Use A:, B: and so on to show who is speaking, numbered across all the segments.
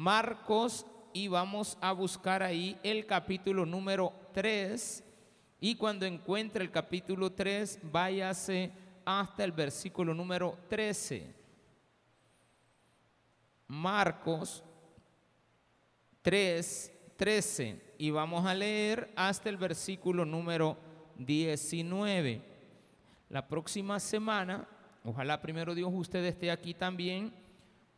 A: Marcos y vamos a buscar ahí el capítulo número 3. Y cuando encuentre el capítulo 3, váyase hasta el versículo número 13. Marcos 3, 13. Y vamos a leer hasta el versículo número 19. La próxima semana, ojalá primero Dios usted esté aquí también,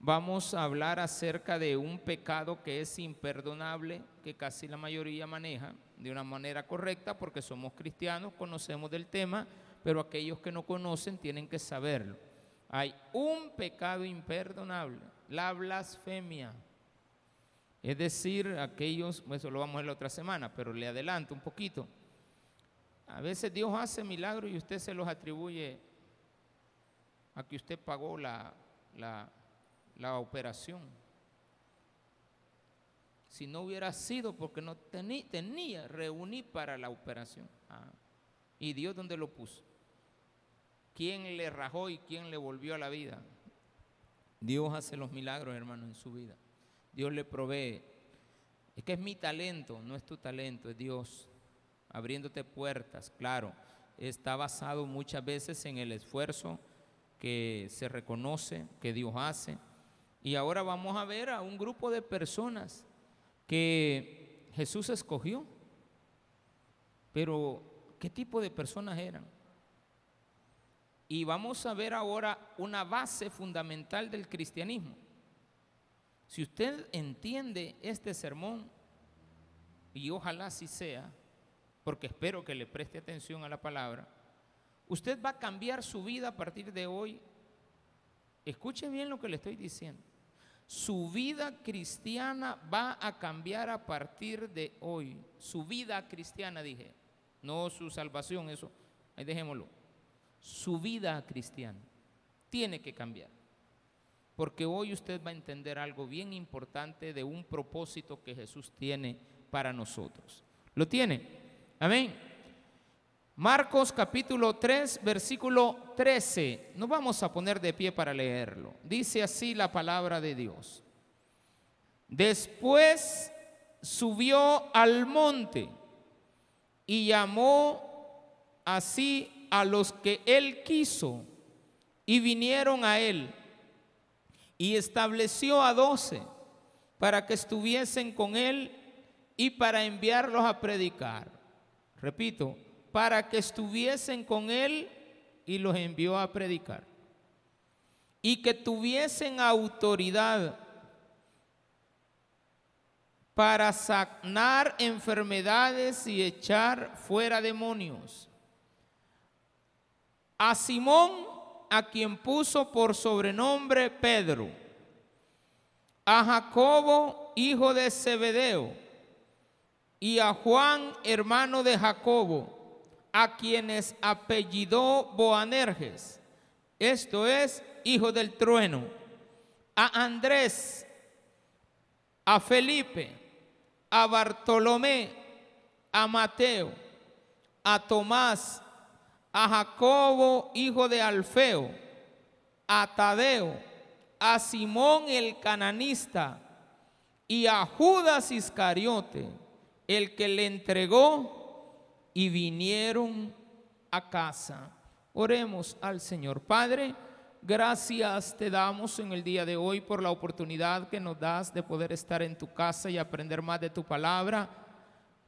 A: vamos a hablar acerca de un pecado que es imperdonable, que casi la mayoría maneja de una manera correcta porque somos cristianos, conocemos del tema, pero aquellos que no conocen tienen que saberlo. Hay un pecado imperdonable, la blasfemia. Es decir, aquellos, eso lo vamos a ver la otra semana, pero le adelanto un poquito. A veces Dios hace milagros y usted se los atribuye a que usted pagó la, la, operación. Si no hubiera sido porque no tenía, reuní para la operación. Ah, ¿Y Dios dónde lo puso? ¿Quién le rajó y quién le volvió a la vida? Dios hace los milagros, hermano, en su vida. Dios le provee. Es que es mi talento, no es tu talento, es Dios abriéndote puertas, claro. Está basado muchas veces en el esfuerzo que se reconoce, que Dios hace. Y ahora vamos a ver a un grupo de personas que Jesús escogió. Pero, ¿qué tipo de personas eran? Y vamos a ver ahora una base fundamental del cristianismo. Si usted entiende este sermón, y ojalá así sea, porque espero que le preste atención a la palabra, usted va a cambiar su vida a partir de hoy. Escuche bien lo que le estoy diciendo. Su vida cristiana va a cambiar a partir de hoy. Su vida cristiana, dije. No su salvación, eso. Ahí dejémoslo su vida cristiana. Tiene que cambiar. Porque hoy usted va a entender algo bien importante de un propósito que Jesús tiene para nosotros. ¿Lo tiene? Amén. Marcos capítulo 3, versículo 13. Nos vamos a poner de pie para leerlo. Dice así la palabra de Dios. Después subió al monte y llamó así a los que él quiso y vinieron a él y estableció a doce para que estuviesen con él y para enviarlos a predicar. Repito, para que estuviesen con él y los envió a predicar. Y que tuviesen autoridad para sanar enfermedades y echar fuera demonios. A Simón, a quien puso por sobrenombre Pedro, a Jacobo, hijo de Zebedeo, y a Juan, hermano de Jacobo, a quienes apellidó Boanerges, esto es, hijo del trueno, a Andrés, a Felipe, a Bartolomé, a Mateo, a Tomás, a Jacobo, hijo de Alfeo, a Tadeo, a Simón el cananista y a Judas Iscariote, el que le entregó y vinieron a casa. Oremos al Señor. Padre, gracias te damos en el día de hoy por la oportunidad que nos das de poder estar en tu casa y aprender más de tu palabra.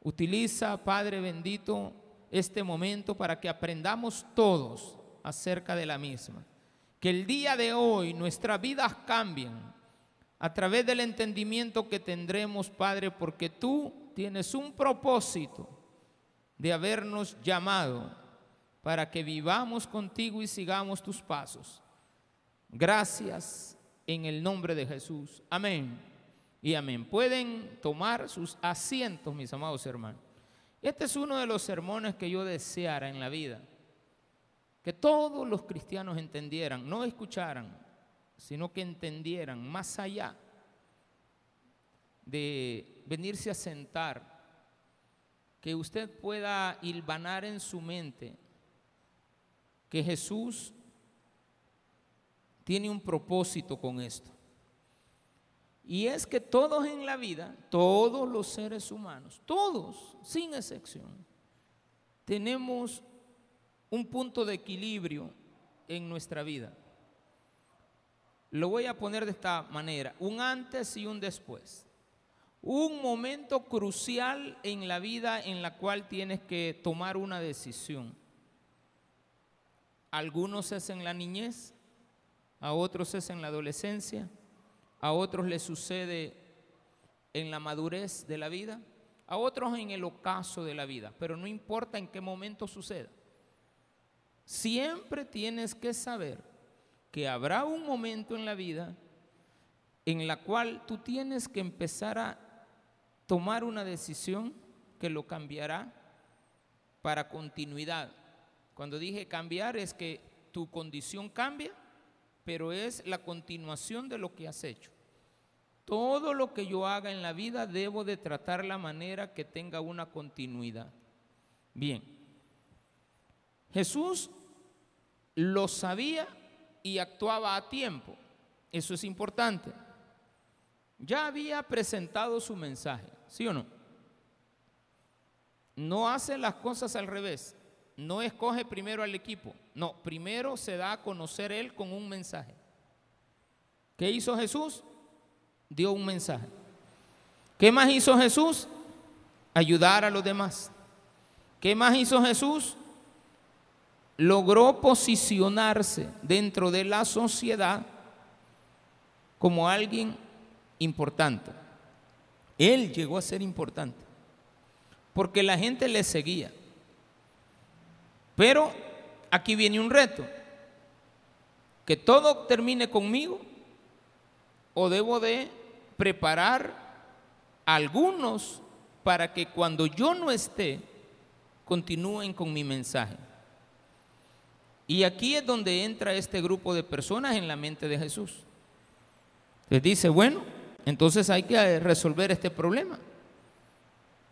A: Utiliza, Padre bendito, este momento para que aprendamos todos acerca de la misma. Que el día de hoy nuestras vidas cambien a través del entendimiento que tendremos, Padre, porque tú tienes un propósito de habernos llamado para que vivamos contigo y sigamos tus pasos. Gracias en el nombre de Jesús. Amén. Y amén. Pueden tomar sus asientos, mis amados hermanos. Este es uno de los sermones que yo deseara en la vida. Que todos los cristianos entendieran, no escucharan, sino que entendieran más allá de venirse a sentar, que usted pueda hilvanar en su mente que Jesús tiene un propósito con esto. Y es que todos en la vida, todos los seres humanos, todos, sin excepción, tenemos un punto de equilibrio en nuestra vida. Lo voy a poner de esta manera, un antes y un después. Un momento crucial en la vida en la cual tienes que tomar una decisión. Algunos es en la niñez, a otros es en la adolescencia, a otros les sucede en la madurez de la vida, a otros en el ocaso de la vida, pero no importa en qué momento suceda. Siempre tienes que saber que habrá un momento en la vida en la cual tú tienes que empezar a tomar una decisión que lo cambiará para continuidad. Cuando dije cambiar es que tu condición cambia, pero es la continuación de lo que has hecho. Todo lo que yo haga en la vida debo de tratar la manera que tenga una continuidad. Bien, Jesús lo sabía y actuaba a tiempo. Eso es importante. Ya había presentado su mensaje, ¿sí o no? No hace las cosas al revés. No escoge primero al equipo. No, primero se da a conocer él con un mensaje. ¿Qué hizo Jesús? Dio un mensaje. ¿Qué más hizo Jesús? Ayudar a los demás. ¿Qué más hizo Jesús? Logró posicionarse dentro de la sociedad como alguien importante. Él llegó a ser importante porque la gente le seguía. Pero aquí viene un reto, que todo termine conmigo o debo de preparar a algunos para que cuando yo no esté, continúen con mi mensaje. Y aquí es donde entra este grupo de personas en la mente de Jesús. Les dice, bueno, entonces hay que resolver este problema.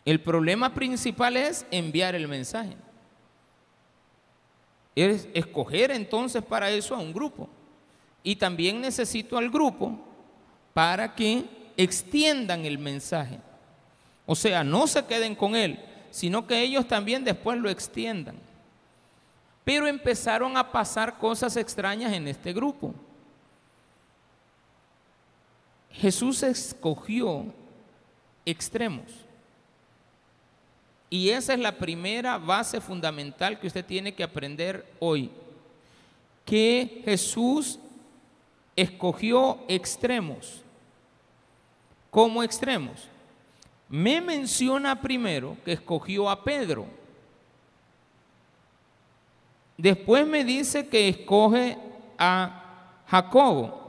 A: El problema principal es enviar el mensaje. Es escoger entonces para eso a un grupo. Y también necesito al grupo para que extiendan el mensaje. O sea, no se queden con él, sino que ellos también después lo extiendan. Pero empezaron a pasar cosas extrañas en este grupo. Jesús escogió extremos. Y esa es la primera base fundamental que usted tiene que aprender hoy. Que Jesús escogió extremos. ¿Cómo extremos? Me menciona primero que escogió a Pedro. Después me dice que escoge a Jacobo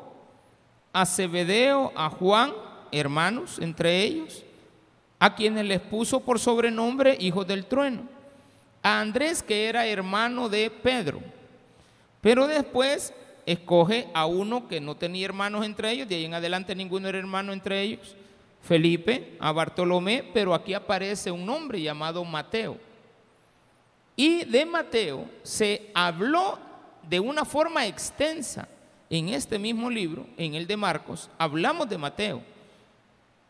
A: a Zebedeo, a Juan, hermanos entre ellos, a quienes les puso por sobrenombre hijos del trueno, a Andrés que era hermano de Pedro, pero después escoge a uno que no tenía hermanos entre ellos, de ahí en adelante ninguno era hermano entre ellos, Felipe, a Bartolomé, pero aquí aparece un nombre llamado Mateo. Y de Mateo se habló de una forma extensa en este mismo libro, en el de Marcos, hablamos de Mateo.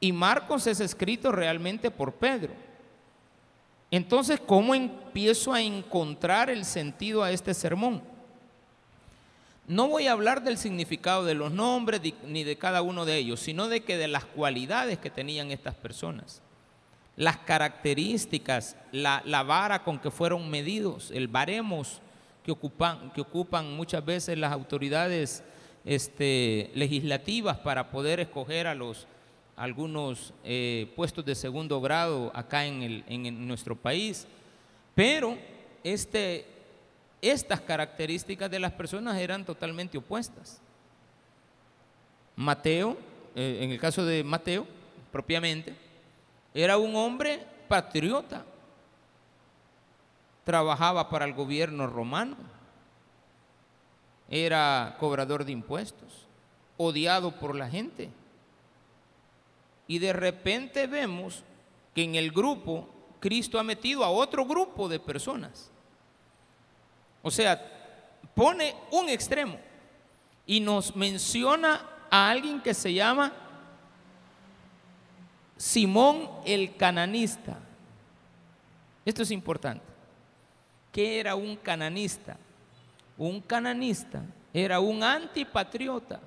A: Y Marcos es escrito realmente por Pedro. Entonces, ¿cómo empiezo a encontrar el sentido a este sermón? No voy a hablar del significado de los nombres ni de cada uno de ellos, sino de que de las cualidades que tenían estas personas, las características, la, vara con que fueron medidos, el baremos que ocupan, que ocupan muchas veces las autoridades este, legislativas para poder escoger a los algunos eh, puestos de segundo grado acá en, el, en, nuestro país, pero este, estas características de las personas eran totalmente opuestas. Mateo, eh, en el caso de Mateo, propiamente, era un hombre patriota, trabajaba para el gobierno romano, era cobrador de impuestos, odiado por la gente. Y de repente vemos que en el grupo Cristo ha metido a otro grupo de personas. O sea, pone un extremo y nos menciona a alguien que se llama Simón el cananista. Esto es importante. ¿Qué era un cananista? Un cananista era un antipatriota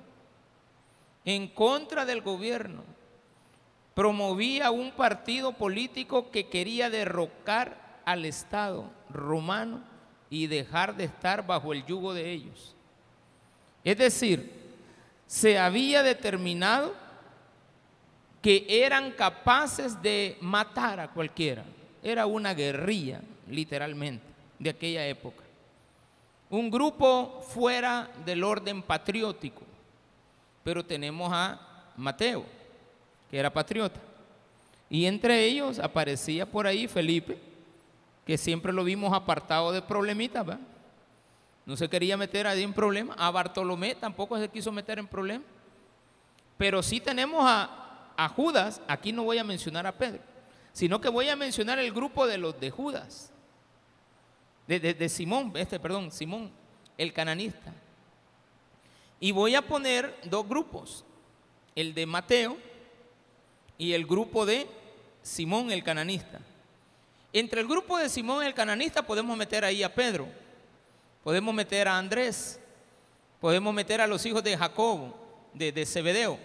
A: en contra del gobierno. Promovía un partido político que quería derrocar al Estado romano y dejar de estar bajo el yugo de ellos. Es decir, se había determinado que eran capaces de matar a cualquiera. Era una guerrilla, literalmente, de aquella época. Un grupo fuera del orden patriótico, pero tenemos a Mateo, que era patriota. Y entre ellos aparecía por ahí Felipe, que siempre lo vimos apartado de problemitas. No se quería meter ahí en problemas. A Bartolomé tampoco se quiso meter en problemas. Pero sí tenemos a, a Judas, aquí no voy a mencionar a Pedro, sino que voy a mencionar el grupo de los de Judas de, Simón, este, perdón, Simón, el cananista. Y voy a poner dos grupos, el de Mateo y el grupo de Simón el cananista. Entre el grupo de Simón el cananista podemos meter ahí a Pedro, podemos meter a Andrés, podemos meter a los hijos de Jacobo, de, de Zebedeo,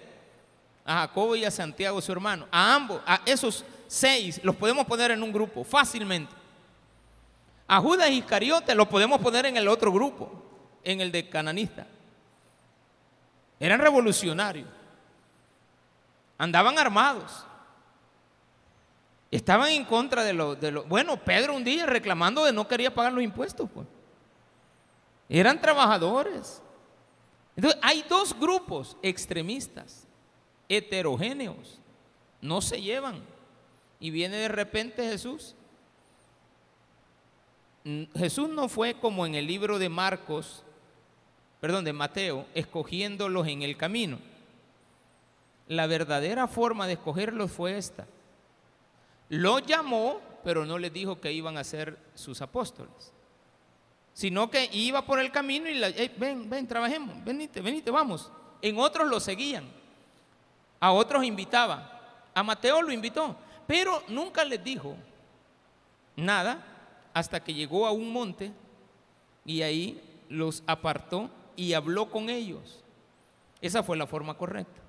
A: a Jacobo y a Santiago su hermano, a ambos, a esos seis los podemos poner en un grupo fácilmente. A Judas Iscariote lo podemos poner en el otro grupo, en el de cananista. Eran revolucionarios. Andaban armados. Estaban en contra de lo, de lo, Bueno, Pedro un día reclamando de no quería pagar los impuestos. Pues. Eran trabajadores. Entonces, hay dos grupos extremistas, heterogéneos. No se llevan. Y viene de repente Jesús Jesús no fue como en el libro de Marcos, perdón, de Mateo, escogiéndolos en el camino. La verdadera forma de escogerlos fue esta. Los llamó, pero no les dijo que iban a ser sus apóstoles, sino que iba por el camino y la, ven, ven, trabajemos, venite, venite, vamos. En otros lo seguían, a otros invitaba. A Mateo lo invitó, pero nunca les dijo nada hasta que llegó a un monte y ahí los apartó y habló con ellos. Esa fue la forma correcta.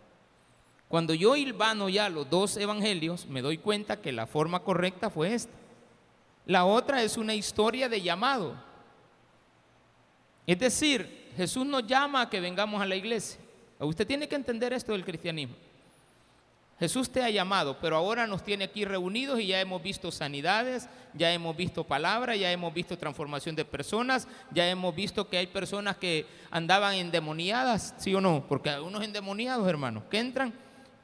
A: Cuando yo hilvano ya los dos evangelios, me doy cuenta que la forma correcta fue esta. La otra es una historia de llamado. Es decir, Jesús nos llama a que vengamos a la iglesia. Usted tiene que entender esto del cristianismo. Jesús te ha llamado, pero ahora nos tiene aquí reunidos y ya hemos visto sanidades, ya hemos visto palabras, ya hemos visto transformación de personas, ya hemos visto que hay personas que andaban endemoniadas, ¿sí o no? Porque hay unos endemoniados, hermanos, que entran,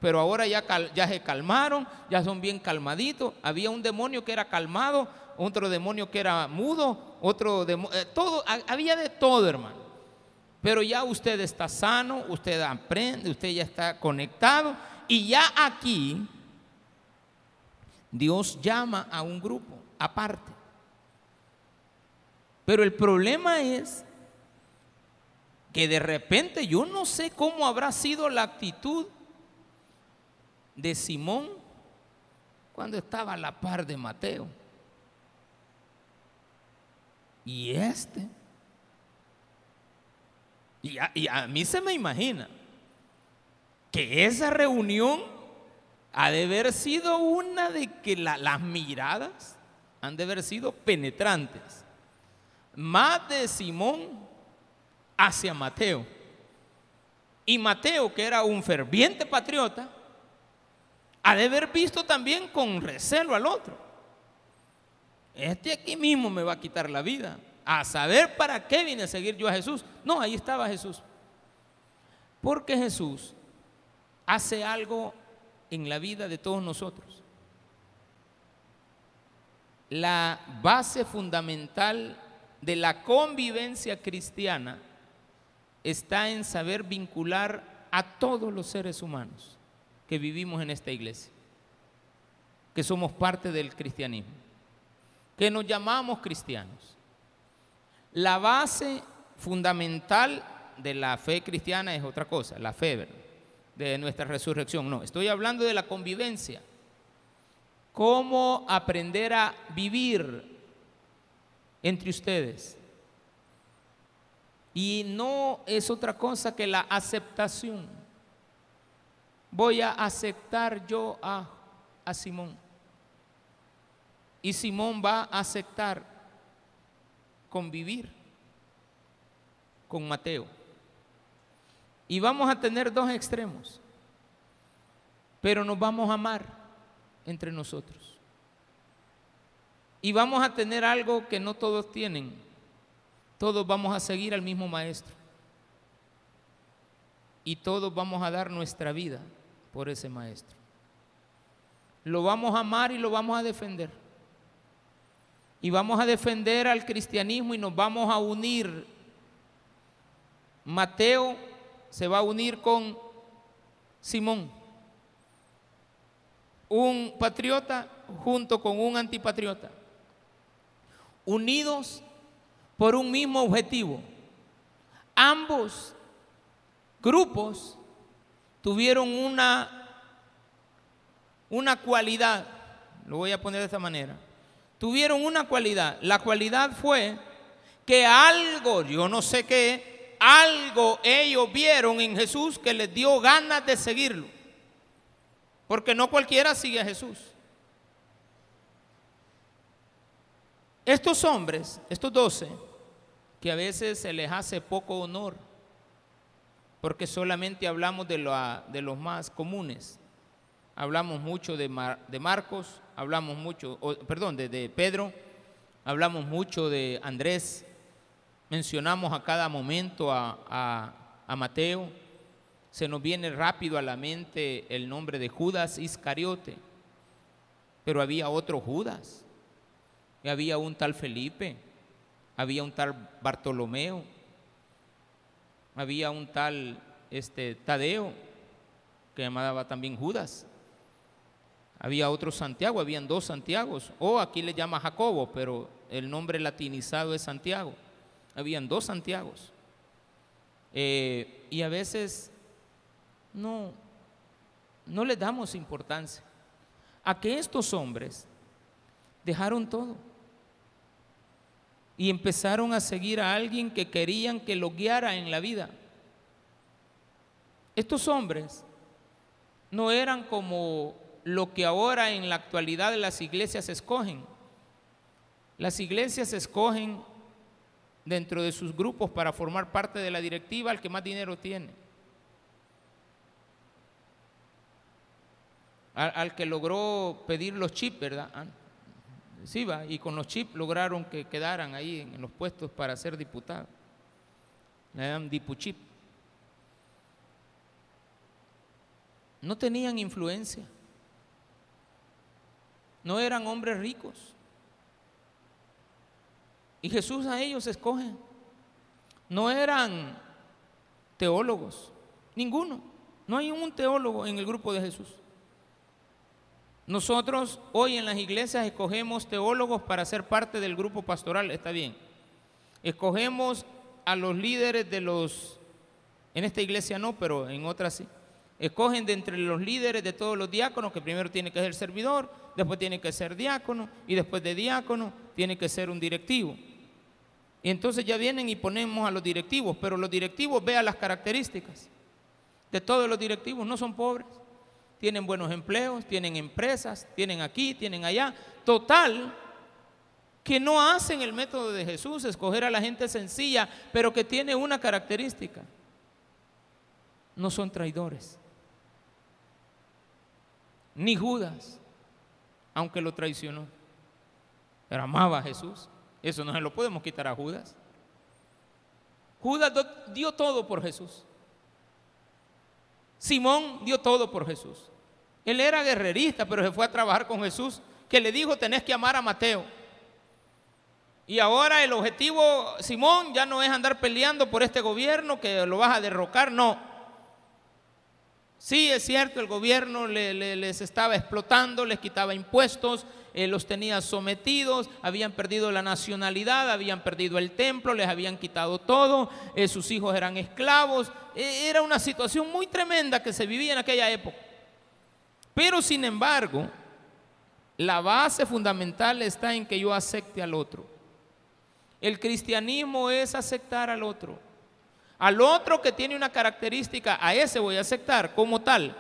A: pero ahora ya, se calmaron, ya son bien calmaditos. Había un demonio que era calmado, otro demonio que era mudo, otro demonio, eh, todo, había de todo, hermano. Pero ya usted está sano, usted aprende, usted ya está conectado y ya aquí Dios llama a un grupo aparte. Pero el problema es que de repente yo no sé cómo habrá sido la actitud de Simón cuando estaba a la par de Mateo. Y este. Y a, a mí se me imagina que esa reunión ha de haber sido una de que las miradas han de haber sido penetrantes. Más de Simón hacia Mateo. Y Mateo, que era un ferviente patriota, ha de haber visto también con recelo al otro. Este aquí mismo me va a quitar la vida. A saber para qué vine a seguir yo a Jesús. No, ahí estaba Jesús. Porque Jesús hace algo en la vida de todos nosotros. La base fundamental de la convivencia cristiana está en saber vincular a todos los seres humanos que vivimos en esta iglesia, que somos parte del cristianismo, que nos llamamos cristianos. La base fundamental de la fe cristiana es otra cosa, la fe, ¿verdad? De nuestra resurrección. No, estoy hablando de la convivencia. cómo aprender a vivir entre ustedes. Y no es otra cosa que la aceptación. Voy a aceptar yo a, a Simón. Y Simón va a aceptar convivir con Mateo. Y vamos a tener dos extremos, pero nos vamos a amar entre nosotros. Y vamos a tener algo que no todos tienen. Todos vamos a seguir al mismo maestro. Y todos vamos a dar nuestra vida por ese maestro. Lo vamos a amar y lo vamos a defender. Y vamos a defender al cristianismo y nos vamos a unir. Mateo se va a unir con Simón, un patriota junto con un antipatriota unidos por un mismo objetivo. Ambos grupos tuvieron una, una cualidad, lo voy a poner de esta manera, tuvieron una cualidad. La cualidad fue que algo, yo no sé qué, algo ellos vieron en Jesús que les dio ganas de seguirlo. Porque no cualquiera sigue a Jesús. Estos hombres, estos doce, que a veces se les hace poco honor, porque solamente hablamos de, de los más comunes. Hablamos mucho de, de Marcos, hablamos mucho, perdón, de, Pedro, hablamos mucho de Andrés, mencionamos a cada momento a, Mateo, se nos viene rápido a la mente el nombre de Judas Iscariote, pero había otro Judas había un tal Felipe, había un tal Bartolomeo, había un tal este, Tadeo, que llamaba también Judas. Había otro Santiago, habían dos Santiagos, o aquí le llama Jacobo, pero el nombre latinizado es Santiago. Habían dos Santiagos. Eh, y a veces no, no le damos importancia a que estos hombres dejaron todo y empezaron a seguir a alguien que querían que lo guiara en la vida. Estos hombres no eran como lo que ahora en la actualidad las iglesias escogen. Las iglesias escogen dentro de sus grupos para formar parte de la directiva al que más dinero tiene. Al, que logró pedir los chips, ¿verdad? Sí, va, y con los chips lograron que quedaran ahí en, los puestos para ser diputados. Le dan dipuchip. No tenían influencia. No eran hombres ricos. Y Jesús a ellos escoge. No eran teólogos, ninguno. No hay un teólogo en el grupo de Jesús. Nosotros hoy en las iglesias escogemos teólogos para ser parte del grupo pastoral, está bien. Escogemos a los líderes de los, en esta iglesia no, pero en otras sí. Escogen de entre los líderes de todos los diáconos, que primero tiene que ser servidor, después tiene que ser diácono, y después de diácono tiene que ser un directivo. Y entonces ya vienen y ponemos a los directivos, pero los directivos vean las características de todos los directivos, no son pobres tienen buenos empleos, tienen empresas, tienen aquí, tienen allá. Total, que no hacen el método de Jesús, escoger a la gente sencilla, pero que tiene una característica. No son traidores. Ni Judas, aunque lo traicionó. Pero amaba a Jesús. Eso no se lo podemos quitar a Judas. Judas dio todo por Jesús. Simón dio todo por Jesús. Él era guerrerista, pero se fue a trabajar con Jesús, que le dijo, tenés que amar a Mateo. Y ahora el objetivo, Simón, ya no es andar peleando por este gobierno que lo vas a derrocar, no. Sí, es cierto, el gobierno les estaba explotando, les quitaba impuestos, eh, los tenía sometidos, habían perdido la nacionalidad, habían perdido el templo, les habían quitado todo, eh, sus hijos eran esclavos. Eh, era una situación muy tremenda que se vivía en aquella época. Pero sin embargo, La base fundamental está en que yo acepte al otro. El cristianismo es aceptar al otro. Al otro que tiene una característica, a ese voy a aceptar como tal.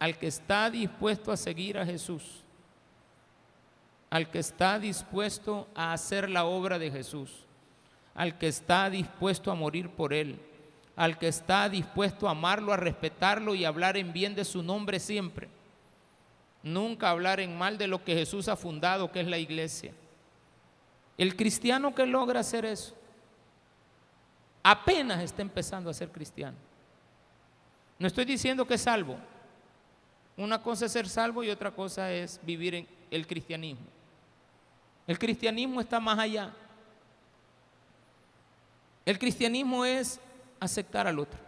A: Al que está dispuesto a seguir a Jesús. Al que está dispuesto a hacer la obra de Jesús. Al que está dispuesto a morir por Él. Al que está dispuesto a amarlo, a respetarlo y hablar en bien de su nombre siempre. Nunca hablar en mal de lo que Jesús ha fundado, que es la iglesia. El cristiano que logra hacer eso, apenas está empezando a ser cristiano. No estoy diciendo que es salvo. Una cosa es ser salvo y otra cosa es vivir en el cristianismo. El cristianismo está más allá. El cristianismo es aceptar al otro.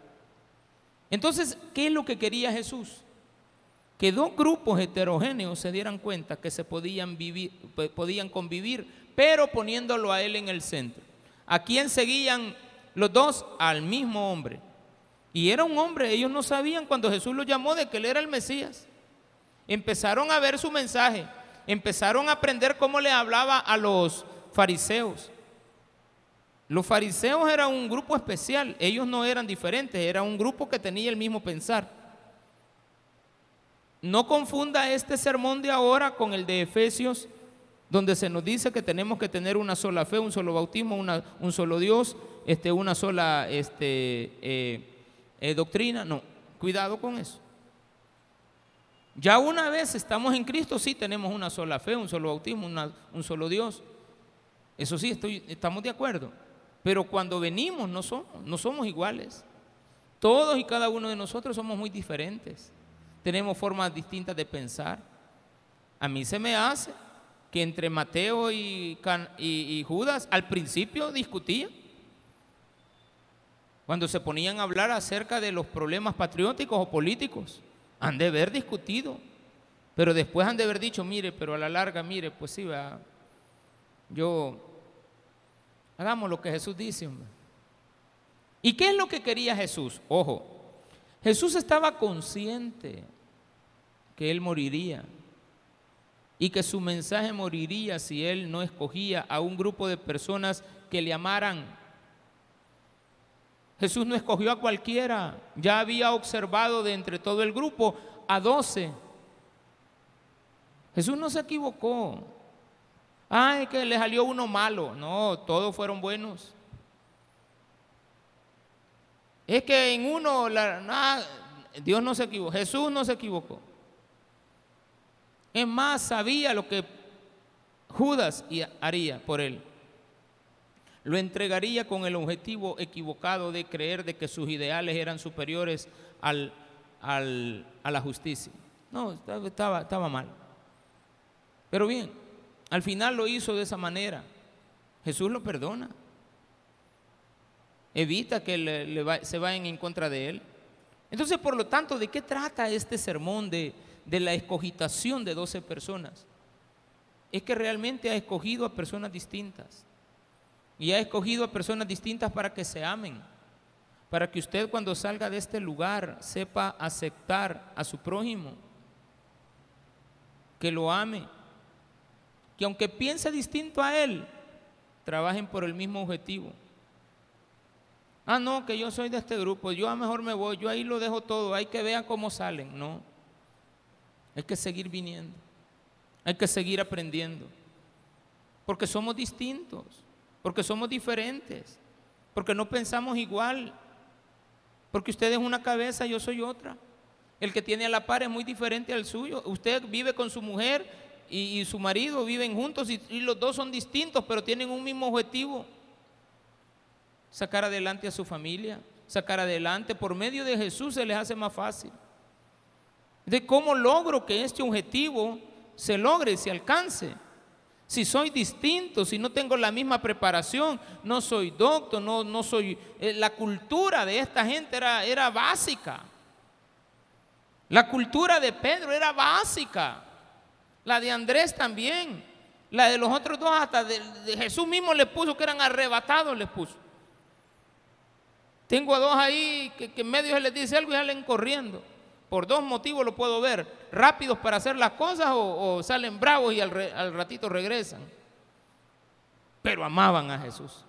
A: Entonces, ¿qué es lo que quería Jesús? que dos grupos heterogéneos se dieran cuenta que se podían, vivir, podían convivir, pero poniéndolo a él en el centro. ¿A quién seguían los dos? Al mismo hombre. Y era un hombre, ellos no sabían cuando Jesús lo llamó de que él era el Mesías. Empezaron a ver su mensaje, empezaron a aprender cómo le hablaba a los fariseos. Los fariseos eran un grupo especial, ellos no eran diferentes, era un grupo que tenía el mismo pensar. No confunda este sermón de ahora con el de Efesios, donde se nos dice que tenemos que tener una sola fe, un solo bautismo, un solo Dios, este, una sola este, eh, eh, doctrina. No, cuidado con eso. Ya una vez estamos en Cristo, sí tenemos una sola fe, un solo bautismo, un solo Dios. Eso sí, estoy, estamos de acuerdo. Pero cuando venimos no somos, no somos iguales. Todos y cada uno de nosotros somos muy diferentes tenemos formas distintas de pensar. A mí se me hace que entre Mateo y, Judas al principio discutían. Cuando se ponían a hablar acerca de los problemas patrióticos o políticos, han de haber discutido. Pero después han de haber dicho, mire, pero a la larga, mire, pues sí, yo, hagamos lo que Jesús dice, hombre. ¿Y qué es lo que quería Jesús? Ojo, Jesús estaba consciente que él moriría y que su mensaje moriría si él no escogía a un grupo de personas que le amaran. Jesús no escogió a cualquiera, ya había observado de entre todo el grupo a doce. Jesús no se equivocó. Ay, que le salió uno malo. No, todos fueron buenos. Es que en uno, Dios no se equivocó, Jesús no se equivocó. Es más, sabía lo que Judas haría por él. Lo entregaría con el objetivo equivocado de creer de que sus ideales eran superiores al, a la justicia. No, estaba, estaba mal. Pero bien, al final lo hizo de esa manera. Jesús lo perdona evita que se vayan en contra de él. Entonces, por lo tanto, ¿de qué trata este sermón de, de la escogitación de 12 personas? Es que realmente ha escogido a personas distintas. Y ha escogido a personas distintas para que se amen. Para que usted cuando salga de este lugar sepa aceptar a su prójimo. Que lo ame. Que aunque piense distinto a él, trabajen por el mismo objetivo. Ah, no, que yo soy de este grupo, yo a mejor me voy, yo ahí lo dejo todo, hay que vean cómo salen. No, hay que seguir viniendo, hay que seguir aprendiendo, porque somos distintos, porque somos diferentes, porque no pensamos igual, porque usted es una cabeza, yo soy otra. El que tiene a la par es muy diferente al suyo. Usted vive con su mujer y, su marido viven juntos y los dos son distintos, pero tienen un mismo objetivo sacar adelante a su familia, sacar adelante. Por medio de Jesús se les hace más fácil. De cómo logro que este objetivo se logre, se alcance. Si soy distinto, si no tengo la misma preparación, no soy doctor, no, no soy... Eh, la cultura de esta gente era, era básica. La cultura de Pedro era básica. La de Andrés también. La de los otros dos, hasta de, Jesús mismo le puso que eran arrebatados, les puso. Tengo a dos ahí que, en medio se les dice algo y salen corriendo. Por dos motivos lo puedo ver, rápidos para hacer las cosas o, salen bravos y al, ratito regresan. Pero amaban a Jesús.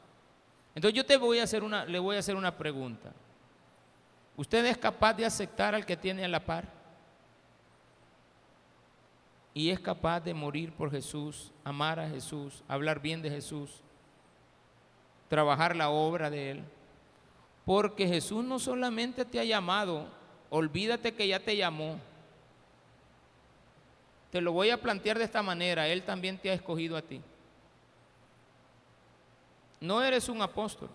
A: Entonces yo te voy a hacer una, le voy a hacer una pregunta. ¿Usted es capaz de aceptar al que tiene a la par? Y es capaz de morir por Jesús, amar a Jesús, hablar bien de Jesús, trabajar la obra de Él. Porque Jesús no solamente te ha llamado, olvídate que ya te llamó. Te lo voy a plantear de esta manera, Él también te ha escogido a ti. No eres un apóstol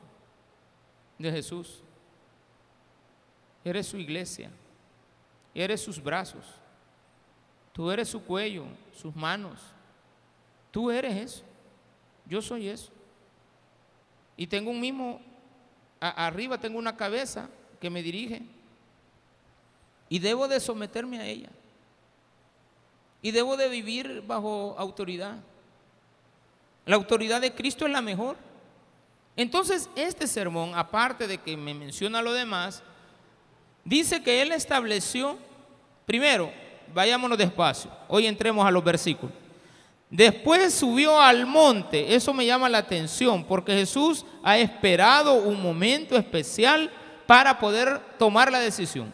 A: de Jesús. Eres su iglesia. Eres sus brazos. Tú eres su cuello, sus manos. Tú eres eso. Yo soy eso. Y tengo un mismo, arriba tengo una cabeza que me dirige. Y debo de someterme a ella. Y debo de vivir bajo autoridad. La autoridad de Cristo es la mejor. Entonces, este sermón, aparte de que me menciona lo demás, dice que él estableció, primero, vayámonos despacio, hoy entremos a los versículos. Después subió al monte, eso me llama la atención, porque Jesús ha esperado un momento especial para poder tomar la decisión.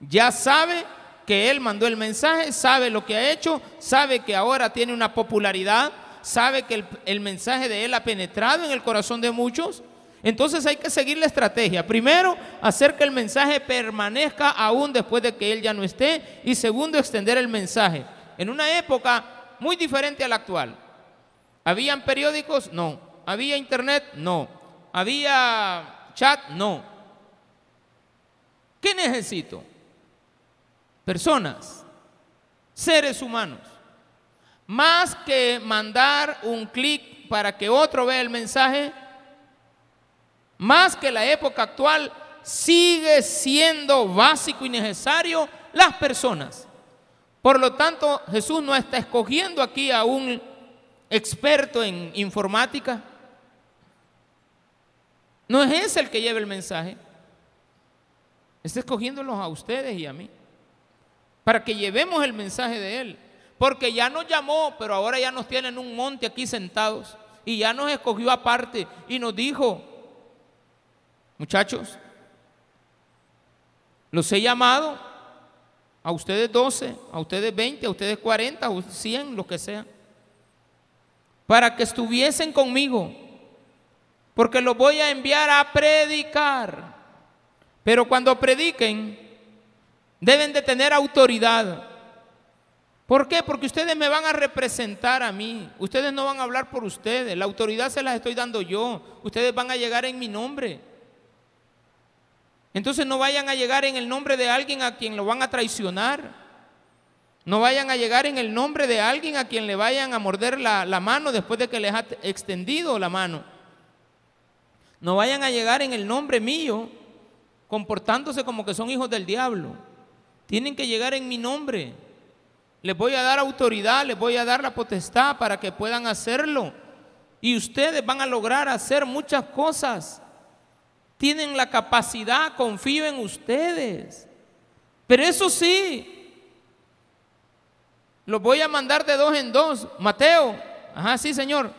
A: Ya sabe que Él mandó el mensaje, sabe lo que ha hecho, sabe que ahora tiene una popularidad, sabe que el, mensaje de Él ha penetrado en el corazón de muchos. Entonces hay que seguir la estrategia. Primero, hacer que el mensaje permanezca aún después de que Él ya no esté. Y segundo, extender el mensaje. En una época muy diferente a la actual. ¿Habían periódicos? No. ¿Había internet? No. ¿Había chat? No. ¿Qué necesito? Personas, seres humanos más que mandar un clic para que otro vea el mensaje, más que la época actual, sigue siendo básico y necesario las personas. Por lo tanto, Jesús no está escogiendo aquí a un experto en informática. No es ese el que lleva el mensaje. Está escogiéndolos a ustedes y a mí. Para que llevemos el mensaje de Él. Porque ya nos llamó, pero ahora ya nos tienen un monte aquí sentados. Y ya nos escogió aparte y nos dijo, muchachos, los he llamado a ustedes 12, a ustedes 20, a ustedes 40, a 100, lo que sea, para que estuviesen conmigo, porque los voy a enviar a predicar. Pero cuando prediquen, deben de tener autoridad. ¿Por qué? Porque ustedes me van a representar a mí. Ustedes no van a hablar por ustedes. La autoridad se las estoy dando yo. Ustedes van a llegar en mi nombre. Entonces no vayan a llegar en el nombre de alguien a quien lo van a traicionar. No vayan a llegar en el nombre de alguien a quien le vayan a morder la, la mano después de que les ha extendido la mano. No vayan a llegar en el nombre mío comportándose como que son hijos del diablo. Tienen que llegar en mi nombre. Les voy a dar autoridad, les voy a dar la potestad para que puedan hacerlo. Y ustedes van a lograr hacer muchas cosas. Tienen la capacidad, confío en ustedes. Pero eso sí, los voy a mandar de dos en dos. Mateo, ajá, sí, señor.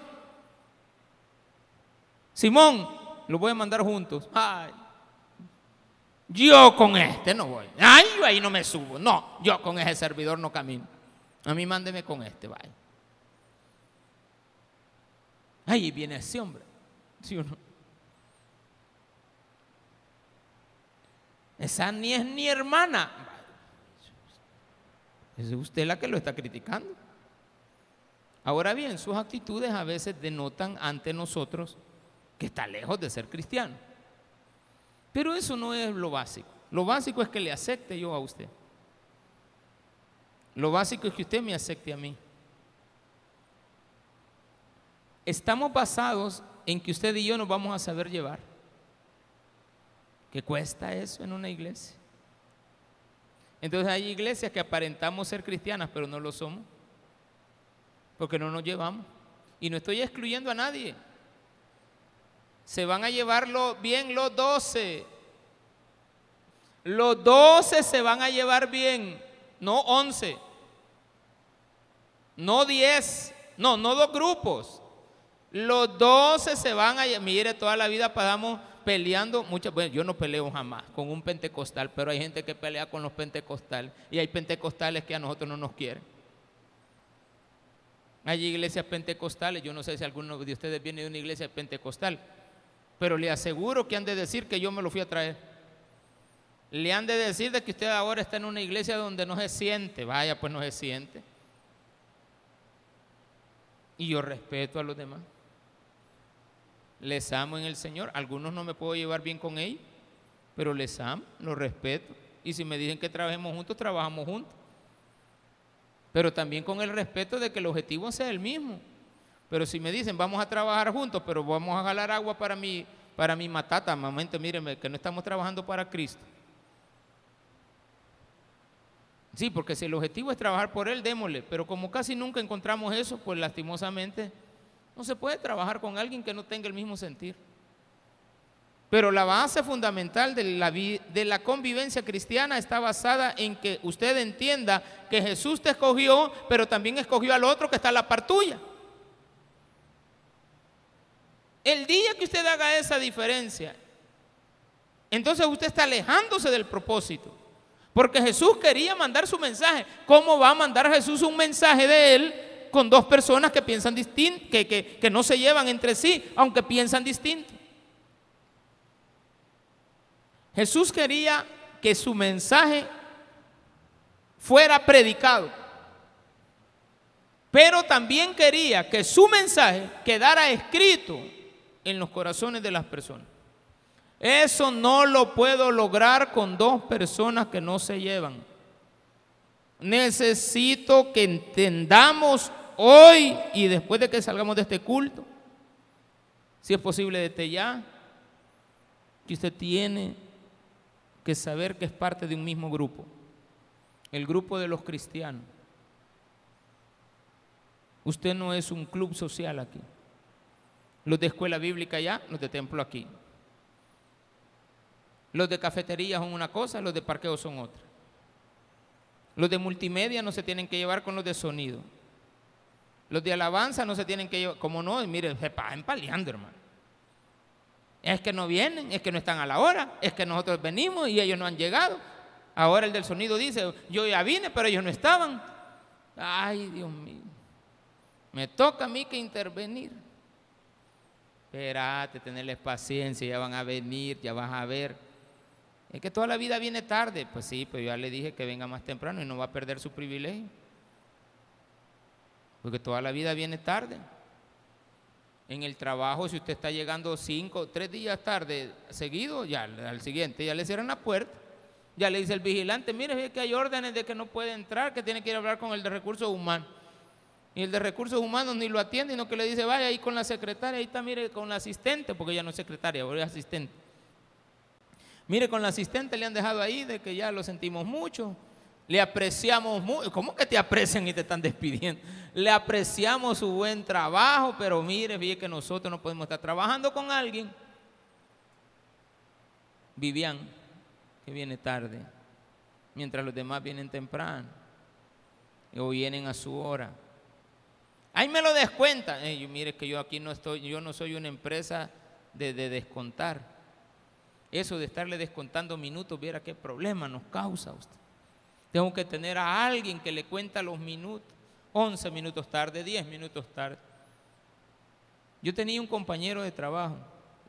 A: Simón, los voy a mandar juntos. Ay, yo con este no voy. Ay, yo ahí no me subo. No, yo con ese servidor no camino. A mí mándeme con este, vaya. Ahí viene ese hombre. ¿Sí o no? Esa ni es ni hermana. Es usted la que lo está criticando. Ahora bien, sus actitudes a veces denotan ante nosotros que está lejos de ser cristiano. Pero eso no es lo básico. Lo básico es que le acepte yo a usted. Lo básico es que usted me acepte a mí. Estamos basados en que usted y yo nos vamos a saber llevar. ¿Qué cuesta eso en una iglesia? Entonces hay iglesias que aparentamos ser cristianas, pero no lo somos. Porque no nos llevamos. Y no estoy excluyendo a nadie. Se van a llevarlo bien los doce. Los doce se van a llevar bien, no once, no diez, no, no dos grupos. Los doce se van a... Mire, toda la vida pasamos peleando muchas bueno, yo no peleo jamás con un pentecostal, pero hay gente que pelea con los pentecostales y hay pentecostales que a nosotros no nos quieren. Hay iglesias pentecostales, yo no sé si alguno de ustedes viene de una iglesia pentecostal, pero le aseguro que han de decir que yo me lo fui a traer. Le han de decir de que usted ahora está en una iglesia donde no se siente, vaya, pues no se siente. Y yo respeto a los demás les amo en el Señor. Algunos no me puedo llevar bien con ellos, pero les amo, los respeto. Y si me dicen que trabajemos juntos, trabajamos juntos. Pero también con el respeto de que el objetivo sea el mismo. Pero si me dicen, vamos a trabajar juntos, pero vamos a jalar agua para mi, para mi matata, momento, mírenme, que no estamos trabajando para Cristo. Sí, porque si el objetivo es trabajar por Él, démosle. Pero como casi nunca encontramos eso, pues lastimosamente no se puede trabajar con alguien que no tenga el mismo sentir. Pero la base fundamental de la, de la, convivencia cristiana está basada en que usted entienda que Jesús te escogió, pero también escogió al otro que está a la par tuya. El día que usted haga esa diferencia, entonces usted está alejándose del propósito. Porque Jesús quería mandar su mensaje. ¿Cómo va a mandar Jesús un mensaje de él con dos personas que piensan distinto, que, que no se llevan entre sí, aunque piensan distinto. Jesús quería que su mensaje fuera predicado, pero también quería que su mensaje quedara escrito en los corazones de las personas. Eso no lo puedo lograr con dos personas que no se llevan. Necesito que entendamos hoy y después de que salgamos de este culto, si es posible desde ya, que usted tiene que saber que es parte de un mismo grupo, el grupo de los cristianos. Usted no es un club social aquí. Los de escuela bíblica ya, los de templo aquí. Los de cafetería son una cosa, los de parqueo son otra. Los de multimedia no se tienen que llevar con los de sonido. Los de alabanza no se tienen que llevar, como no, mire, se pagan paliando, hermano. Es que no vienen, es que no están a la hora, es que nosotros venimos y ellos no han llegado. Ahora el del sonido dice, yo ya vine, pero ellos no estaban. Ay, Dios mío. Me toca a mí que intervenir. Espérate, tenerles paciencia, ya van a venir, ya vas a ver. Es que toda la vida viene tarde. Pues sí, pero ya le dije que venga más temprano y no va a perder su privilegio porque toda la vida viene tarde. En el trabajo, si usted está llegando cinco, tres días tarde seguido, ya al siguiente ya le cierran la puerta. Ya le dice el vigilante, mire que hay órdenes de que no puede entrar, que tiene que ir a hablar con el de recursos humanos. Y el de recursos humanos ni lo atiende, sino que le dice, vaya ahí con la secretaria, ahí está, mire, con la asistente, porque ya no es secretaria, ahora es asistente. Mire, con la asistente le han dejado ahí de que ya lo sentimos mucho. Le apreciamos mucho. ¿Cómo que te aprecian y te están despidiendo? Le apreciamos su buen trabajo, pero mire, fíjate que nosotros no podemos estar trabajando con alguien. Vivian, que viene tarde, mientras los demás vienen temprano o vienen a su hora. Ahí me lo descuentan. mire que yo aquí no estoy, yo no soy una empresa de, de descontar. Eso de estarle descontando minutos, viera qué problema nos causa usted. Tengo que tener a alguien que le cuenta los minutos. 11 minutos tarde, 10 minutos tarde. Yo tenía un compañero de trabajo.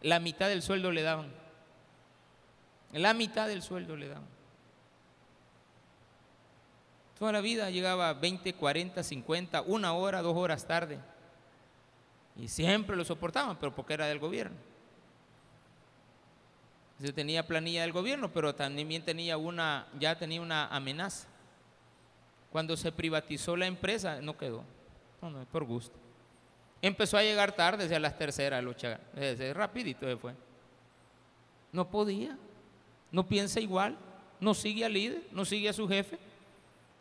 A: La mitad del sueldo le daban. La mitad del sueldo le daban. Toda la vida llegaba 20, 40, 50, una hora, dos horas tarde. Y siempre lo soportaban, pero porque era del gobierno. Se tenía planilla del gobierno, pero también tenía una, ya tenía una amenaza. Cuando se privatizó la empresa, no quedó. No, no, por gusto. Empezó a llegar tarde, desde las terceras, lucha, desde rapidito se fue. No podía, no piensa igual, no sigue al líder, no sigue a su jefe.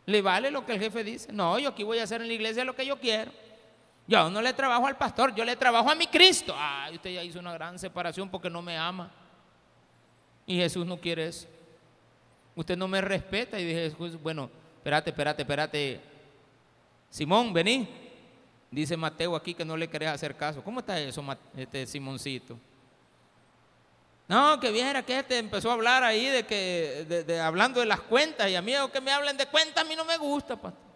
A: ¿Le vale lo que el jefe dice? No, yo aquí voy a hacer en la iglesia lo que yo quiero. Yo no le trabajo al pastor, yo le trabajo a mi Cristo. Ay, usted ya hizo una gran separación porque no me ama. Y Jesús no quiere eso. Usted no me respeta. Y dije, bueno, espérate, espérate, espérate. Simón, vení. Dice Mateo aquí que no le querés hacer caso. ¿Cómo está eso, este Simoncito? No, que viera que este empezó a hablar ahí de que, de, hablando de las cuentas, y a mí que me hablen de cuentas a mí no me gusta, pastor.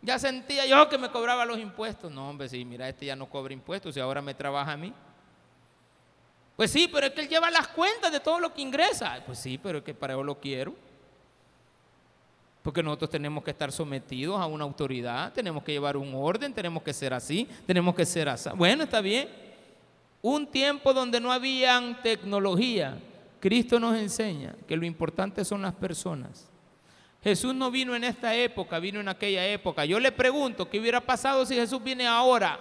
A: Ya sentía yo que me cobraba los impuestos. No, hombre, sí, mira, este ya no cobra impuestos y ahora me trabaja a mí. Pues sí, pero es que él lleva las cuentas de todo lo que ingresa. Pues sí, pero es que para eso lo quiero. Porque nosotros tenemos que estar sometidos a una autoridad, tenemos que llevar un orden, tenemos que ser así, tenemos que ser así. Bueno, está bien. Un tiempo donde no había tecnología, Cristo nos enseña que lo importante son las personas. Jesús no vino en esta época, vino en aquella época. Yo le pregunto, ¿qué hubiera pasado si Jesús viene ahora?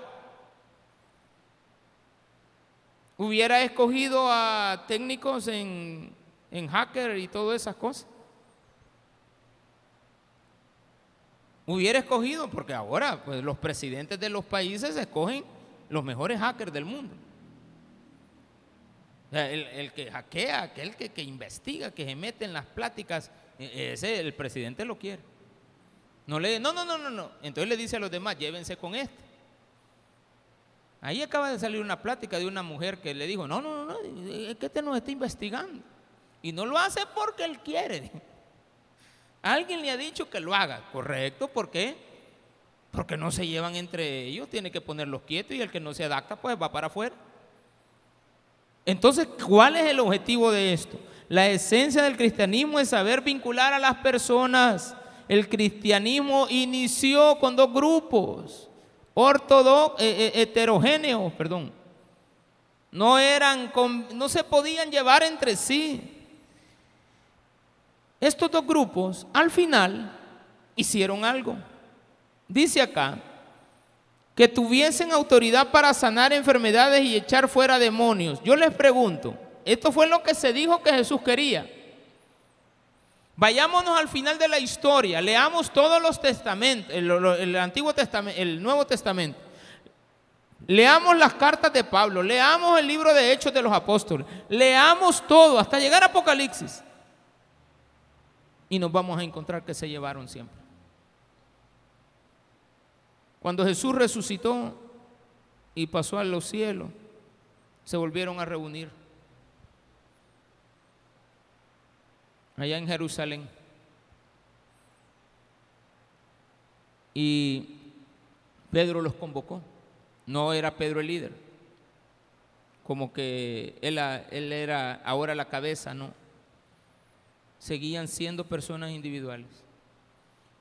A: ¿Hubiera escogido a técnicos en, en hacker y todas esas cosas? Hubiera escogido, porque ahora pues, los presidentes de los países escogen los mejores hackers del mundo. El, que hackea, aquel que, investiga, que se mete en las pláticas, e, ese el presidente lo quiere. No le no, no, no, no, no. Entonces le dice a los demás, llévense con este. Ahí acaba de salir una plática de una mujer que le dijo, no, no, no, es que este nos está investigando. Y no lo hace porque él quiere. Alguien le ha dicho que lo haga, correcto, ¿por qué? Porque no se llevan entre ellos, tiene que ponerlos quietos y el que no se adapta pues va para afuera. Entonces, ¿cuál es el objetivo de esto? La esencia del cristianismo es saber vincular a las personas. El cristianismo inició con dos grupos, ortodoxos, eh, eh, heterogéneos, perdón. No eran, no se podían llevar entre sí. Estos dos grupos al final hicieron algo. Dice acá que tuviesen autoridad para sanar enfermedades y echar fuera demonios. Yo les pregunto, esto fue lo que se dijo que Jesús quería. Vayámonos al final de la historia, leamos todos los testamentos, el, Antiguo Testamento, el Nuevo Testamento. Leamos las cartas de Pablo, leamos el libro de Hechos de los Apóstoles, leamos todo hasta llegar a Apocalipsis y nos vamos a encontrar que se llevaron siempre. Cuando Jesús resucitó y pasó a los cielos, se volvieron a reunir allá en Jerusalén. Y Pedro los convocó. No era Pedro el líder, como que él, él era ahora la cabeza, no seguían siendo personas individuales.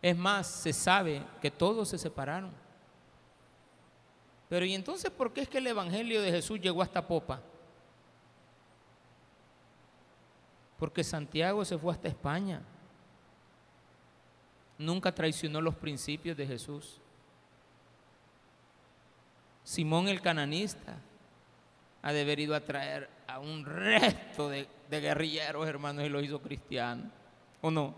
A: Es más, se sabe que todos se separaron. Pero ¿y entonces por qué es que el Evangelio de Jesús llegó hasta Popa? Porque Santiago se fue hasta España. Nunca traicionó los principios de Jesús. Simón el cananista ha de haber ido a un resto de de guerrilleros, hermanos, y lo hizo cristiano. ¿O no?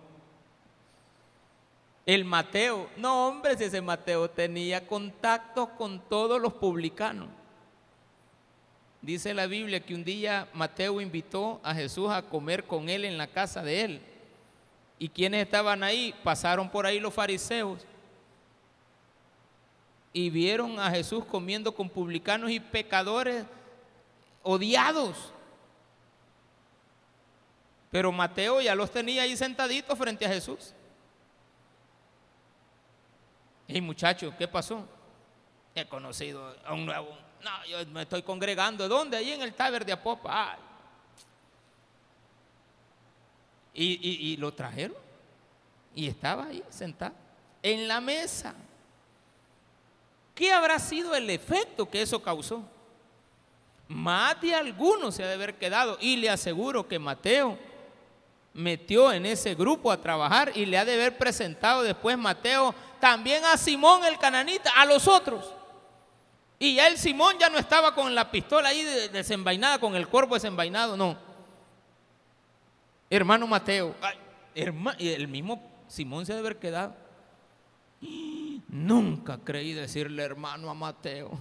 A: El Mateo, no hombre, si ese Mateo tenía contacto con todos los publicanos. Dice la Biblia que un día Mateo invitó a Jesús a comer con él en la casa de él. ¿Y quienes estaban ahí? Pasaron por ahí los fariseos y vieron a Jesús comiendo con publicanos y pecadores odiados. Pero Mateo ya los tenía ahí sentaditos frente a Jesús. Y muchachos, ¿qué pasó? He conocido a un nuevo. No, yo me estoy congregando. ¿Dónde? Ahí en el Taber de Apopa. Y, y lo trajeron. Y estaba ahí sentado. En la mesa. ¿Qué habrá sido el efecto que eso causó? Más de algunos se ha de haber quedado. Y le aseguro que Mateo metió en ese grupo a trabajar y le ha de haber presentado después Mateo también a Simón el cananita, a los otros. Y ya el Simón ya no estaba con la pistola ahí desenvainada, con el cuerpo desenvainado, no. Hermano Mateo, el mismo Simón se debe haber quedado. Nunca creí decirle hermano a Mateo.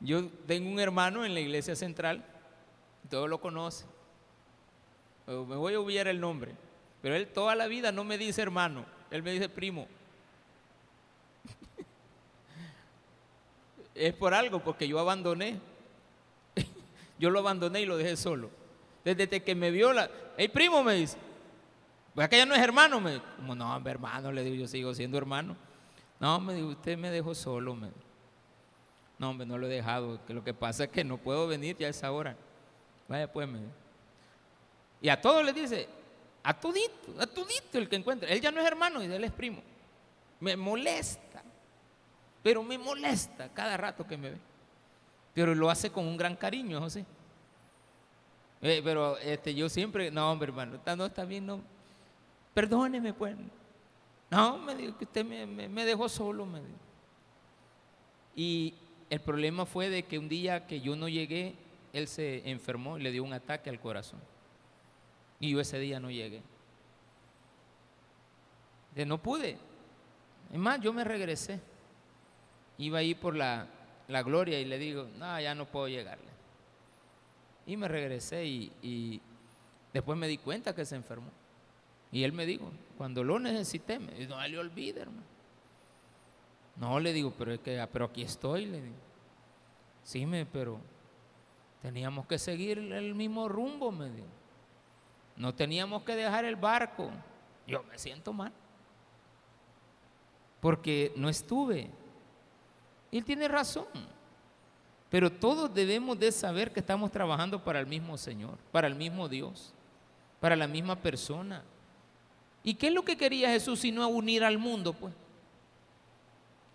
A: Yo tengo un hermano en la iglesia central todo lo conoce. me voy a obviar el nombre, pero él toda la vida no me dice hermano, él me dice primo. es por algo, porque yo abandoné. yo lo abandoné y lo dejé solo. Desde que me vio la... Hey, primo, me dice. Pues aquella no es hermano, me Como no, hermano, le digo, yo sigo siendo hermano. No, me dijo, usted me dejó solo, No, hombre, no lo he dejado. Que lo que pasa es que no puedo venir ya a esa hora. Vaya, pues, me Y a todos les dice, a todito, a todito el que encuentre. Él ya no es hermano y él es primo. Me molesta, pero me molesta cada rato que me ve. Pero lo hace con un gran cariño, José. Eh, pero este, yo siempre, no, hombre, hermano, no está bien, no. Perdóneme, pues. No, me dijo que usted me, dejó solo, me dijo. Y el problema fue de que un día que yo no llegué, él se enfermó y le dio un ataque al corazón. Y yo ese día no llegué. De no pude. Es más, yo me regresé. Iba ahí por la, la gloria y le digo, no, ya no puedo llegarle. Y me regresé y, y después me di cuenta que se enfermó. Y él me dijo, cuando lo necesité, me dijo, no le olvide, hermano. No, le digo, pero es que, pero aquí estoy, le digo. Sí, me, pero teníamos que seguir el mismo rumbo, me dijo. No teníamos que dejar el barco. Yo me siento mal. Porque no estuve. Él tiene razón. Pero todos debemos de saber que estamos trabajando para el mismo Señor, para el mismo Dios, para la misma persona. ¿Y qué es lo que quería Jesús sino unir al mundo, pues?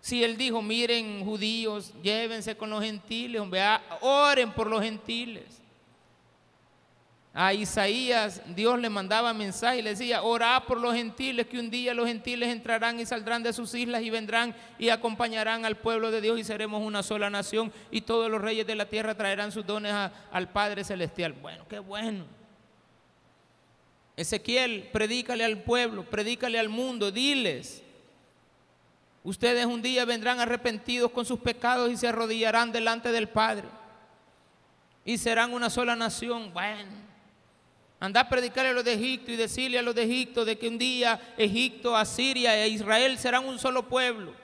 A: Si él dijo, miren judíos, llévense con los gentiles, ah, oren por los gentiles. A Isaías Dios le mandaba mensaje y le decía, orad por los gentiles, que un día los gentiles entrarán y saldrán de sus islas y vendrán y acompañarán al pueblo de Dios y seremos una sola nación y todos los reyes de la tierra traerán sus dones al Padre Celestial. Bueno, qué bueno. Ezequiel, predícale al pueblo, predícale al mundo, diles. Ustedes un día vendrán arrepentidos con sus pecados y se arrodillarán delante del Padre. Y serán una sola nación. Bueno, anda a predicarle a los de Egipto y decirle a los de Egipto de que un día Egipto, Asiria e Israel serán un solo pueblo.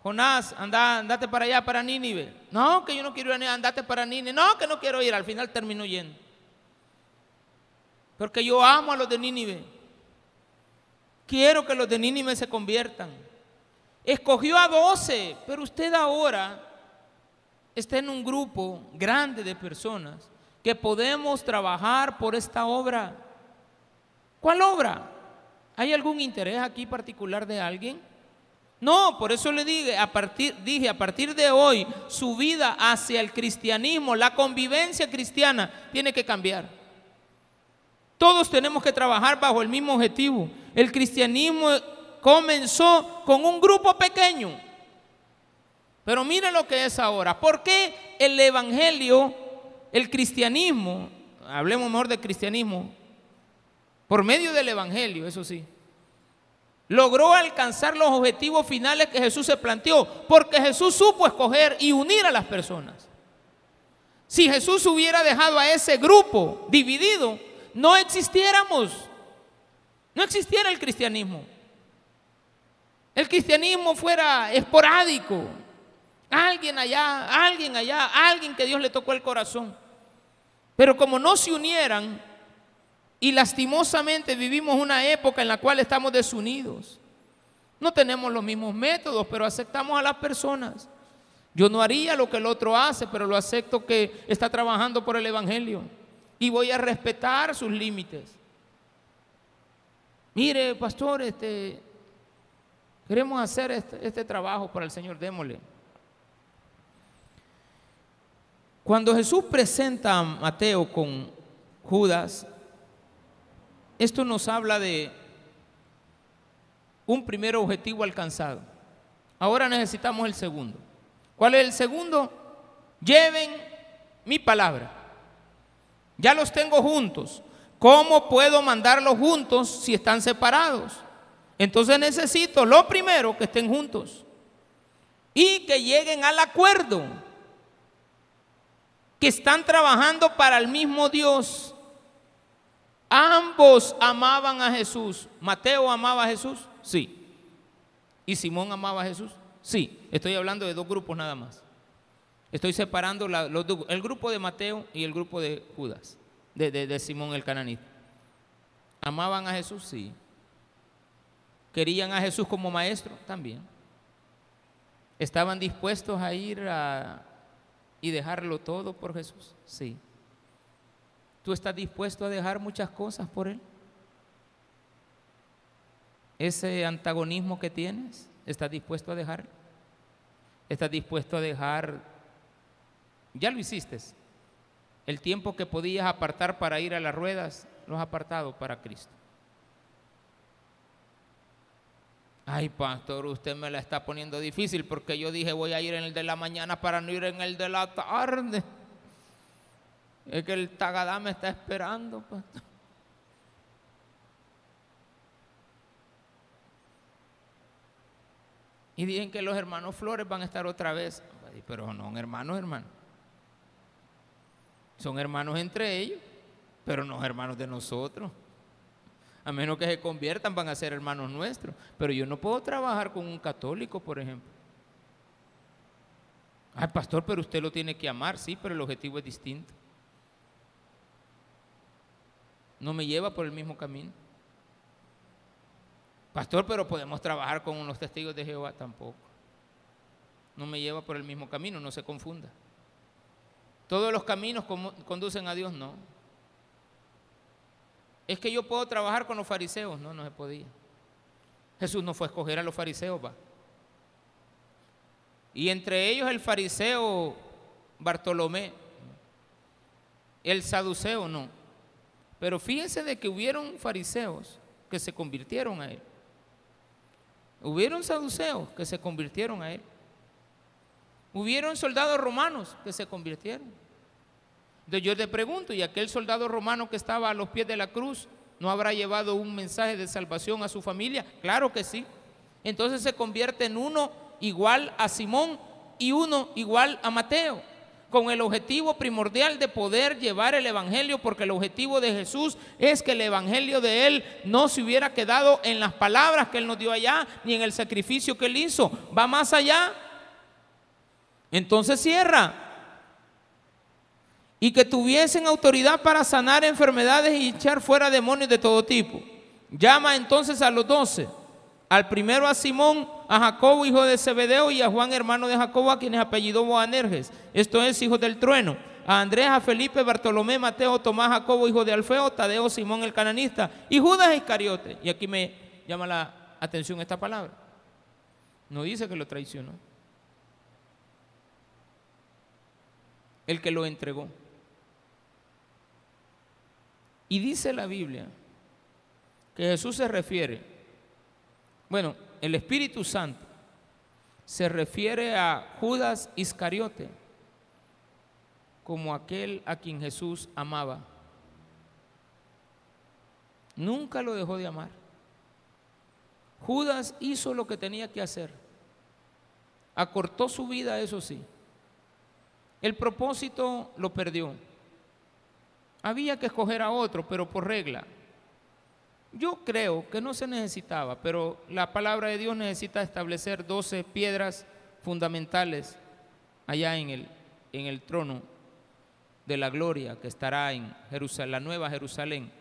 A: Jonás, anda, andate para allá, para Nínive. No, que yo no quiero ir, andate para Nínive. No, que no quiero ir. Al final termino yendo. Porque yo amo a los de Nínive. Quiero que los de Nínive se conviertan. Escogió a doce, pero usted ahora está en un grupo grande de personas que podemos trabajar por esta obra. ¿Cuál obra? ¿Hay algún interés aquí particular de alguien? No, por eso le dije a, partir, dije, a partir de hoy, su vida hacia el cristianismo, la convivencia cristiana, tiene que cambiar. Todos tenemos que trabajar bajo el mismo objetivo. El cristianismo comenzó con un grupo pequeño. Pero mire lo que es ahora. ¿Por qué el evangelio, el cristianismo, hablemos mejor de cristianismo, por medio del evangelio, eso sí, logró alcanzar los objetivos finales que Jesús se planteó? Porque Jesús supo escoger y unir a las personas. Si Jesús hubiera dejado a ese grupo dividido, no existiéramos. No existiera el cristianismo. El cristianismo fuera esporádico. Alguien allá, alguien allá, alguien que Dios le tocó el corazón. Pero como no se unieran, y lastimosamente vivimos una época en la cual estamos desunidos. No tenemos los mismos métodos, pero aceptamos a las personas. Yo no haría lo que el otro hace, pero lo acepto que está trabajando por el Evangelio y voy a respetar sus límites. Mire, pastor, este, queremos hacer este, este trabajo para el Señor, démosle. Cuando Jesús presenta a Mateo con Judas, esto nos habla de un primer objetivo alcanzado. Ahora necesitamos el segundo. ¿Cuál es el segundo? Lleven mi palabra. Ya los tengo juntos. ¿Cómo puedo mandarlos juntos si están separados? Entonces necesito, lo primero, que estén juntos y que lleguen al acuerdo. Que están trabajando para el mismo Dios. Ambos amaban a Jesús. Mateo amaba a Jesús, sí. ¿Y Simón amaba a Jesús? Sí. Estoy hablando de dos grupos nada más. Estoy separando el grupo de Mateo y el grupo de Judas, de, de Simón el cananita. ¿Amaban a Jesús? Sí. ¿Querían a Jesús como maestro? También. ¿Estaban dispuestos a ir a, y dejarlo todo por Jesús? Sí. ¿Tú estás dispuesto a dejar muchas cosas por Él? Ese antagonismo que tienes, ¿estás dispuesto a dejarlo? ¿Estás dispuesto a dejar, ya lo hiciste, el tiempo que podías apartar para ir a las ruedas, lo has apartado para Cristo? Ay, pastor, usted me la está poniendo difícil porque yo dije voy a ir en el de la mañana para no ir en el de la tarde. Es que el tagadá me está esperando, pastor. Y dicen que los hermanos Flores van a estar otra vez. Pero no, hermanos, hermanos. Son hermanos entre ellos, pero no hermanos de nosotros a menos que se conviertan, van a ser hermanos nuestros. Pero yo no puedo trabajar con un católico, por ejemplo. Ay, pastor, pero usted lo tiene que amar, sí, pero el objetivo es distinto. No me lleva por el mismo camino. Pastor, pero podemos trabajar con unos testigos de Jehová tampoco. No me lleva por el mismo camino, no se confunda. Todos los caminos conducen a Dios, no. Es que yo puedo trabajar con los fariseos. No, no se podía. Jesús no fue a escoger a los fariseos, va. Y entre ellos el fariseo Bartolomé, el saduceo no. Pero fíjense de que hubieron fariseos que se convirtieron a él. Hubieron saduceos que se convirtieron a él. Hubieron soldados romanos que se convirtieron. Entonces yo te pregunto, ¿y aquel soldado romano que estaba a los pies de la cruz no habrá llevado un mensaje de salvación a su familia? Claro que sí. Entonces se convierte en uno igual a Simón y uno igual a Mateo, con el objetivo primordial de poder llevar el Evangelio, porque el objetivo de Jesús es que el Evangelio de Él no se hubiera quedado en las palabras que Él nos dio allá, ni en el sacrificio que Él hizo, va más allá. Entonces cierra y que tuviesen autoridad para sanar enfermedades y echar fuera demonios de todo tipo. Llama entonces a los doce, al primero a Simón, a Jacobo, hijo de Zebedeo, y a Juan, hermano de Jacobo, a quienes apellidó Boanerges, esto es, hijo del trueno, a Andrés, a Felipe, Bartolomé, Mateo, Tomás, Jacobo, hijo de Alfeo, Tadeo, Simón el cananista, y Judas Iscariote. Y aquí me llama la atención esta palabra. No dice que lo traicionó. El que lo entregó. Y dice la Biblia que Jesús se refiere, bueno, el Espíritu Santo se refiere a Judas Iscariote como aquel a quien Jesús amaba. Nunca lo dejó de amar. Judas hizo lo que tenía que hacer. Acortó su vida, eso sí. El propósito lo perdió. Había que escoger a otro, pero por regla. Yo creo que no se necesitaba, pero la palabra de Dios necesita establecer 12 piedras fundamentales allá en el, en el trono de la gloria que estará en Jerusalén, la nueva Jerusalén,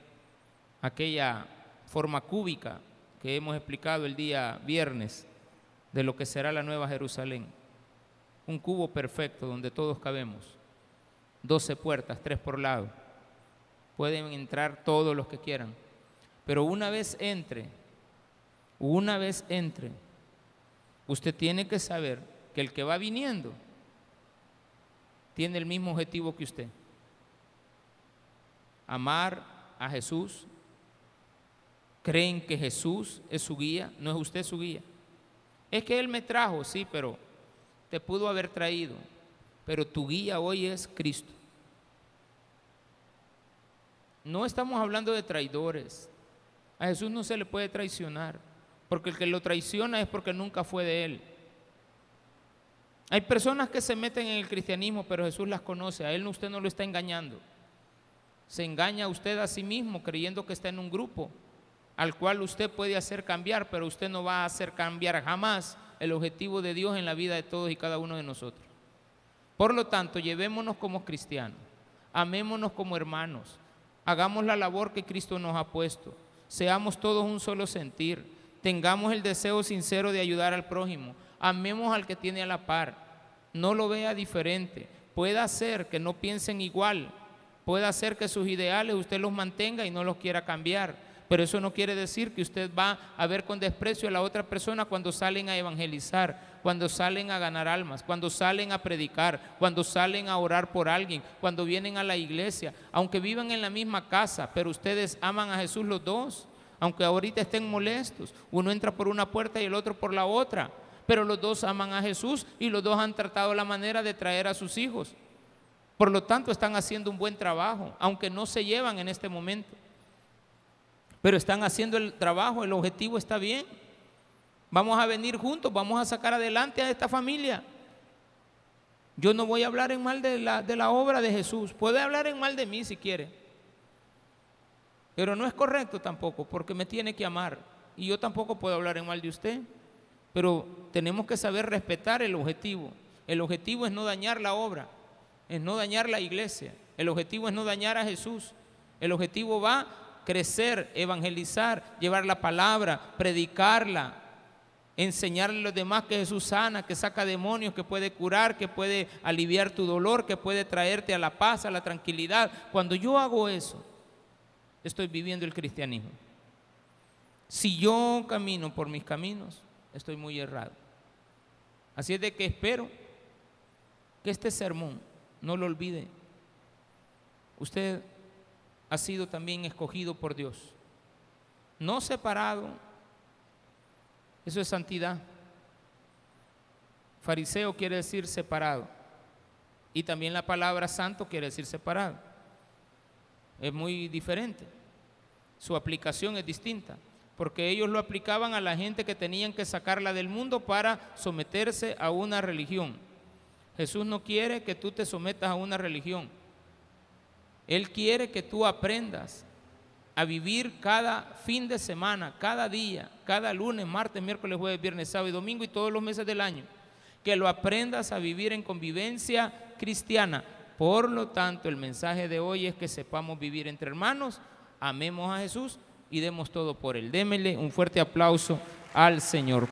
A: aquella forma cúbica que hemos explicado el día viernes de lo que será la nueva Jerusalén. Un cubo perfecto donde todos cabemos. 12 puertas, tres por lado pueden entrar todos los que quieran. Pero una vez entre, una vez entre, usted tiene que saber que el que va viniendo tiene el mismo objetivo que usted. Amar a Jesús. Creen que Jesús es su guía, no es usted su guía. Es que Él me trajo, sí, pero te pudo haber traído. Pero tu guía hoy es Cristo. No estamos hablando de traidores. A Jesús no se le puede traicionar, porque el que lo traiciona es porque nunca fue de él. Hay personas que se meten en el cristianismo, pero Jesús las conoce. A él usted no lo está engañando. Se engaña usted a sí mismo creyendo que está en un grupo al cual usted puede hacer cambiar, pero usted no va a hacer cambiar jamás el objetivo de Dios en la vida de todos y cada uno de nosotros. Por lo tanto, llevémonos como cristianos, amémonos como hermanos, hagamos la labor que Cristo nos ha puesto, seamos todos un solo sentir, tengamos el deseo sincero de ayudar al prójimo, amemos al que tiene a la par, no lo vea diferente, pueda ser que no piensen igual, pueda ser que sus ideales usted los mantenga y no los quiera cambiar, pero eso no quiere decir que usted va a ver con desprecio a la otra persona cuando salen a evangelizar, cuando salen a ganar almas, cuando salen a predicar, cuando salen a orar por alguien, cuando vienen a la iglesia, aunque vivan en la misma casa, pero ustedes aman a Jesús los dos, aunque ahorita estén molestos, uno entra por una puerta y el otro por la otra, pero los dos aman a Jesús y los dos han tratado la manera de traer a sus hijos. Por lo tanto, están haciendo un buen trabajo, aunque no se llevan en este momento pero están haciendo el trabajo, el objetivo está bien. Vamos a venir juntos, vamos a sacar adelante a esta familia. Yo no voy a hablar en mal de la, de la obra de Jesús, puede hablar en mal de mí si quiere, pero no es correcto tampoco, porque me tiene que amar. Y yo tampoco puedo hablar en mal de usted, pero tenemos que saber respetar el objetivo. El objetivo es no dañar la obra, es no dañar la iglesia, el objetivo es no dañar a Jesús. El objetivo va crecer, evangelizar, llevar la palabra, predicarla, enseñarle a los demás que Jesús sana, que saca demonios, que puede curar, que puede aliviar tu dolor, que puede traerte a la paz, a la tranquilidad. Cuando yo hago eso, estoy viviendo el cristianismo. Si yo camino por mis caminos, estoy muy errado. Así es de que espero que este sermón no lo olvide. Usted ha sido también escogido por Dios. No separado, eso es santidad. Fariseo quiere decir separado. Y también la palabra santo quiere decir separado. Es muy diferente. Su aplicación es distinta. Porque ellos lo aplicaban a la gente que tenían que sacarla del mundo para someterse a una religión. Jesús no quiere que tú te sometas a una religión. Él quiere que tú aprendas a vivir cada fin de semana, cada día, cada lunes, martes, miércoles, jueves, viernes, sábado y domingo y todos los meses del año. Que lo aprendas a vivir en convivencia cristiana. Por lo tanto, el mensaje de hoy es que sepamos vivir entre hermanos, amemos a Jesús y demos todo por Él. Démele un fuerte aplauso al Señor.